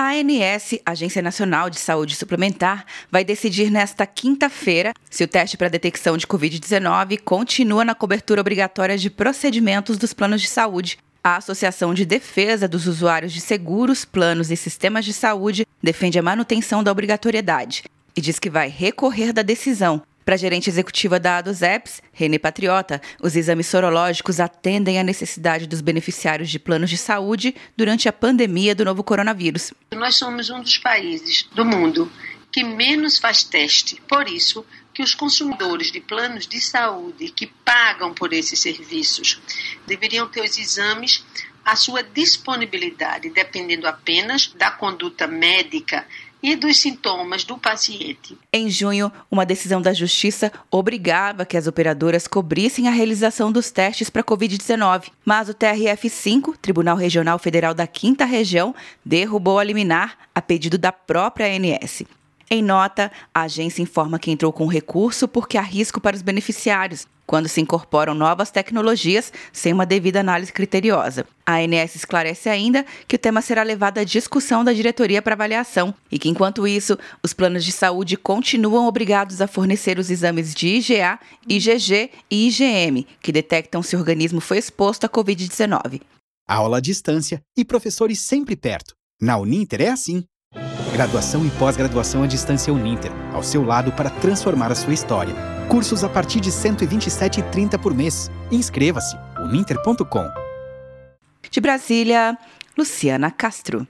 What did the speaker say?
A ANS, Agência Nacional de Saúde Suplementar, vai decidir nesta quinta-feira se o teste para detecção de Covid-19 continua na cobertura obrigatória de procedimentos dos planos de saúde. A Associação de Defesa dos Usuários de Seguros, Planos e Sistemas de Saúde defende a manutenção da obrigatoriedade e diz que vai recorrer da decisão, para a gerente executiva da ADOSEPS, Rene Patriota, os exames sorológicos atendem à necessidade dos beneficiários de planos de saúde durante a pandemia do novo coronavírus. Nós somos um dos países do mundo que menos faz teste. Por isso, que os consumidores de planos de saúde que pagam por esses serviços deveriam ter os exames à sua disponibilidade, dependendo apenas da conduta médica e dos sintomas do paciente. Em junho, uma decisão da Justiça obrigava que as operadoras cobrissem a realização dos testes para Covid-19, mas o TRF5, Tribunal Regional Federal da Quinta Região, derrubou a liminar a pedido da própria ANS. Em nota, a agência informa que entrou com recurso porque há risco para os beneficiários, quando se incorporam novas tecnologias sem uma devida análise criteriosa. A ANS esclarece ainda que o tema será levado à discussão da diretoria para avaliação e que, enquanto isso, os planos de saúde continuam obrigados a fornecer os exames de IgA, IgG e IgM, que detectam se o organismo foi exposto à Covid-19. Aula à distância e professores sempre perto. Na Uninter é assim. Graduação e pós-graduação à distância Uninter, ao seu lado para transformar a sua história. Cursos a partir de R$ 127,30 por mês. Inscreva-se uninter.com. De Brasília, Luciana Castro.